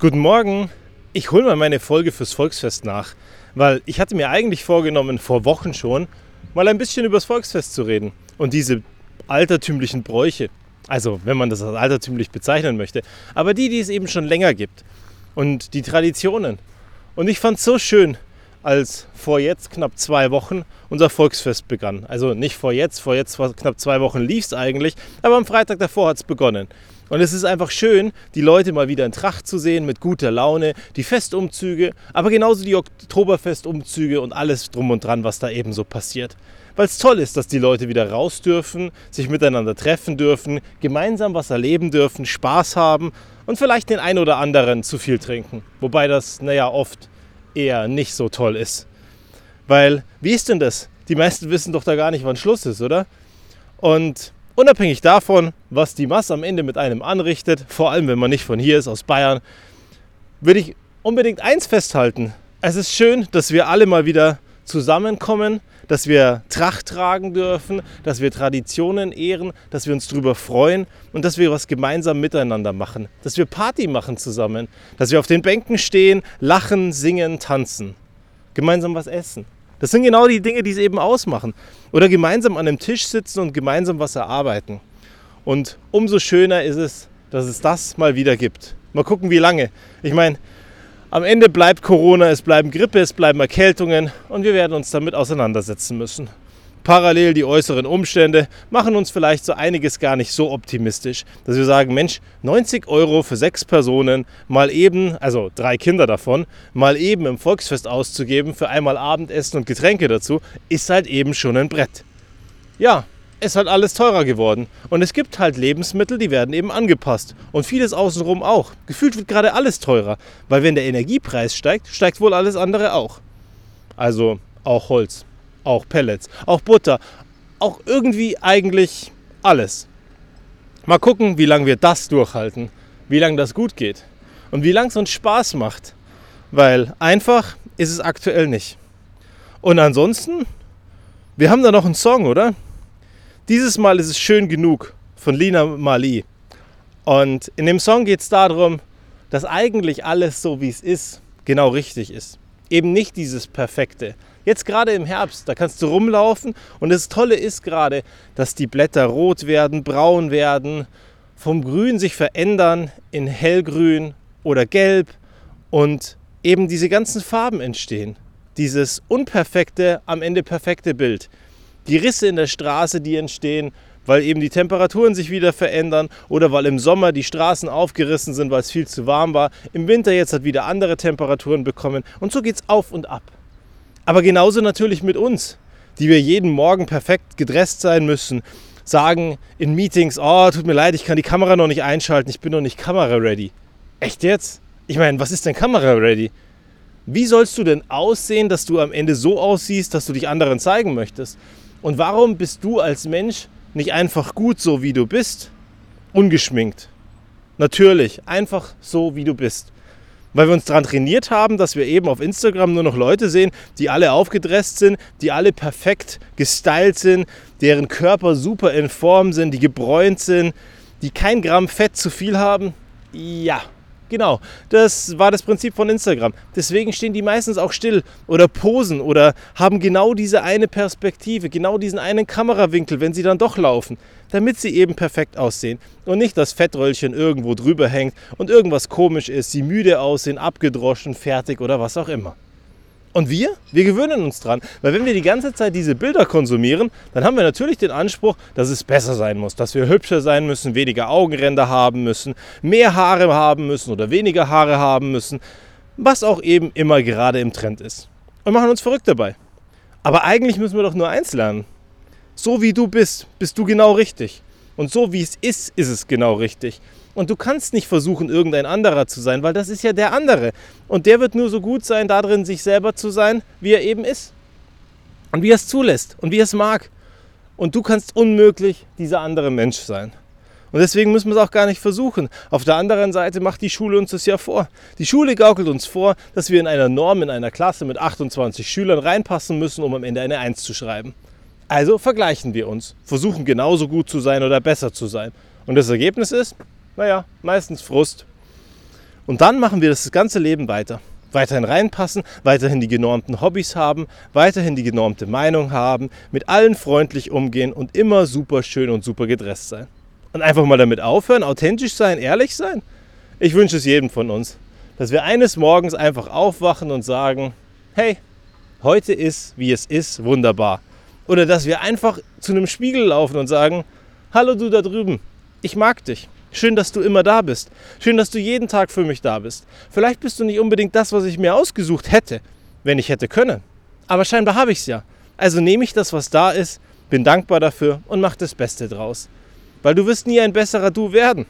Guten Morgen. Ich hole mal meine Folge fürs Volksfest nach, weil ich hatte mir eigentlich vorgenommen, vor Wochen schon, mal ein bisschen über das Volksfest zu reden und diese altertümlichen Bräuche. Also, wenn man das als altertümlich bezeichnen möchte. Aber die, die es eben schon länger gibt. Und die Traditionen. Und ich fand es so schön, als vor jetzt knapp zwei Wochen unser Volksfest begann. Also nicht vor jetzt, vor jetzt vor knapp zwei Wochen lief es eigentlich, aber am Freitag davor hat es begonnen. Und es ist einfach schön, die Leute mal wieder in Tracht zu sehen, mit guter Laune, die Festumzüge, aber genauso die Oktoberfestumzüge und alles drum und dran, was da eben so passiert. Weil es toll ist, dass die Leute wieder raus dürfen, sich miteinander treffen dürfen, gemeinsam was erleben dürfen, Spaß haben und vielleicht den ein oder anderen zu viel trinken. Wobei das, naja, oft eher nicht so toll ist. Weil, wie ist denn das? Die meisten wissen doch da gar nicht, wann Schluss ist, oder? Und unabhängig davon, was die Masse am Ende mit einem anrichtet, vor allem wenn man nicht von hier ist, aus Bayern, würde ich unbedingt eins festhalten. Es ist schön, dass wir alle mal wieder zusammenkommen, dass wir Tracht tragen dürfen, dass wir Traditionen ehren, dass wir uns darüber freuen und dass wir was gemeinsam miteinander machen, dass wir Party machen zusammen, dass wir auf den Bänken stehen, lachen, singen, tanzen, gemeinsam was essen. Das sind genau die Dinge, die es eben ausmachen. Oder gemeinsam an einem Tisch sitzen und gemeinsam was erarbeiten. Und umso schöner ist es, dass es das mal wieder gibt. Mal gucken, wie lange. Ich meine, am Ende bleibt Corona, es bleiben Grippe, es bleiben Erkältungen und wir werden uns damit auseinandersetzen müssen. Parallel die äußeren Umstände machen uns vielleicht so einiges gar nicht so optimistisch, dass wir sagen, Mensch, 90 Euro für sechs Personen mal eben, also drei Kinder davon, mal eben im Volksfest auszugeben für einmal Abendessen und Getränke dazu, ist halt eben schon ein Brett. Ja, ist halt alles teurer geworden. Und es gibt halt Lebensmittel, die werden eben angepasst. Und vieles außenrum auch. Gefühlt wird gerade alles teurer. Weil wenn der Energiepreis steigt, steigt wohl alles andere auch. Also auch Holz, auch Pellets, auch Butter, auch irgendwie eigentlich alles. Mal gucken, wie lange wir das durchhalten. Wie lange das gut geht. Und wie lange es uns Spaß macht. Weil einfach ist es aktuell nicht. Und ansonsten, wir haben da noch einen Song, oder? Dieses Mal ist es schön genug von Lina Mali. Und in dem Song geht es darum, dass eigentlich alles so wie es ist, genau richtig ist. Eben nicht dieses Perfekte. Jetzt gerade im Herbst, da kannst du rumlaufen und das Tolle ist gerade, dass die Blätter rot werden, braun werden, vom Grün sich verändern in hellgrün oder gelb und eben diese ganzen Farben entstehen. Dieses unperfekte, am Ende perfekte Bild die Risse in der Straße, die entstehen, weil eben die Temperaturen sich wieder verändern oder weil im Sommer die Straßen aufgerissen sind, weil es viel zu warm war. Im Winter jetzt hat wieder andere Temperaturen bekommen und so geht es auf und ab. Aber genauso natürlich mit uns, die wir jeden Morgen perfekt gedresst sein müssen, sagen in Meetings, oh, tut mir leid, ich kann die Kamera noch nicht einschalten, ich bin noch nicht kamera-ready. Echt jetzt? Ich meine, was ist denn kamera-ready? Wie sollst du denn aussehen, dass du am Ende so aussiehst, dass du dich anderen zeigen möchtest? Und warum bist du als Mensch nicht einfach gut so, wie du bist? Ungeschminkt. Natürlich, einfach so, wie du bist. Weil wir uns daran trainiert haben, dass wir eben auf Instagram nur noch Leute sehen, die alle aufgedresst sind, die alle perfekt gestylt sind, deren Körper super in Form sind, die gebräunt sind, die kein Gramm Fett zu viel haben. Ja, Genau, das war das Prinzip von Instagram. Deswegen stehen die meistens auch still oder posen oder haben genau diese eine Perspektive, genau diesen einen Kamerawinkel, wenn sie dann doch laufen, damit sie eben perfekt aussehen und nicht das Fettröllchen irgendwo drüber hängt und irgendwas komisch ist, sie müde aussehen, abgedroschen, fertig oder was auch immer. Und wir? Wir gewöhnen uns dran. Weil wenn wir die ganze Zeit diese Bilder konsumieren, dann haben wir natürlich den Anspruch, dass es besser sein muss, dass wir hübscher sein müssen, weniger Augenränder haben müssen, mehr Haare haben müssen oder weniger Haare haben müssen, was auch eben immer gerade im Trend ist. Und machen uns verrückt dabei. Aber eigentlich müssen wir doch nur eins lernen. So wie du bist, bist du genau richtig. Und so wie es ist, ist es genau richtig. Und du kannst nicht versuchen, irgendein anderer zu sein, weil das ist ja der andere. Und der wird nur so gut sein, darin sich selber zu sein, wie er eben ist. Und wie er es zulässt und wie er es mag. Und du kannst unmöglich dieser andere Mensch sein. Und deswegen müssen wir es auch gar nicht versuchen. Auf der anderen Seite macht die Schule uns das ja vor. Die Schule gaukelt uns vor, dass wir in einer Norm, in einer Klasse mit 28 Schülern reinpassen müssen, um am Ende eine 1 zu schreiben. Also vergleichen wir uns, versuchen genauso gut zu sein oder besser zu sein. Und das Ergebnis ist, naja, meistens Frust. Und dann machen wir das ganze Leben weiter. Weiterhin reinpassen, weiterhin die genormten Hobbys haben, weiterhin die genormte Meinung haben, mit allen freundlich umgehen und immer super schön und super gedresst sein. Und einfach mal damit aufhören, authentisch sein, ehrlich sein. Ich wünsche es jedem von uns, dass wir eines Morgens einfach aufwachen und sagen, hey, heute ist, wie es ist, wunderbar. Oder dass wir einfach zu einem Spiegel laufen und sagen, hallo du da drüben, ich mag dich. Schön, dass du immer da bist. Schön, dass du jeden Tag für mich da bist. Vielleicht bist du nicht unbedingt das, was ich mir ausgesucht hätte, wenn ich hätte können. Aber scheinbar habe ich es ja. Also nehme ich das, was da ist, bin dankbar dafür und mach das Beste draus. Weil du wirst nie ein besserer Du werden.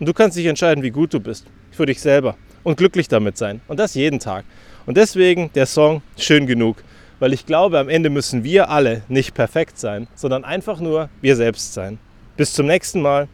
Und du kannst dich entscheiden, wie gut du bist. Für dich selber. Und glücklich damit sein. Und das jeden Tag. Und deswegen der Song schön genug. Weil ich glaube, am Ende müssen wir alle nicht perfekt sein, sondern einfach nur wir selbst sein. Bis zum nächsten Mal.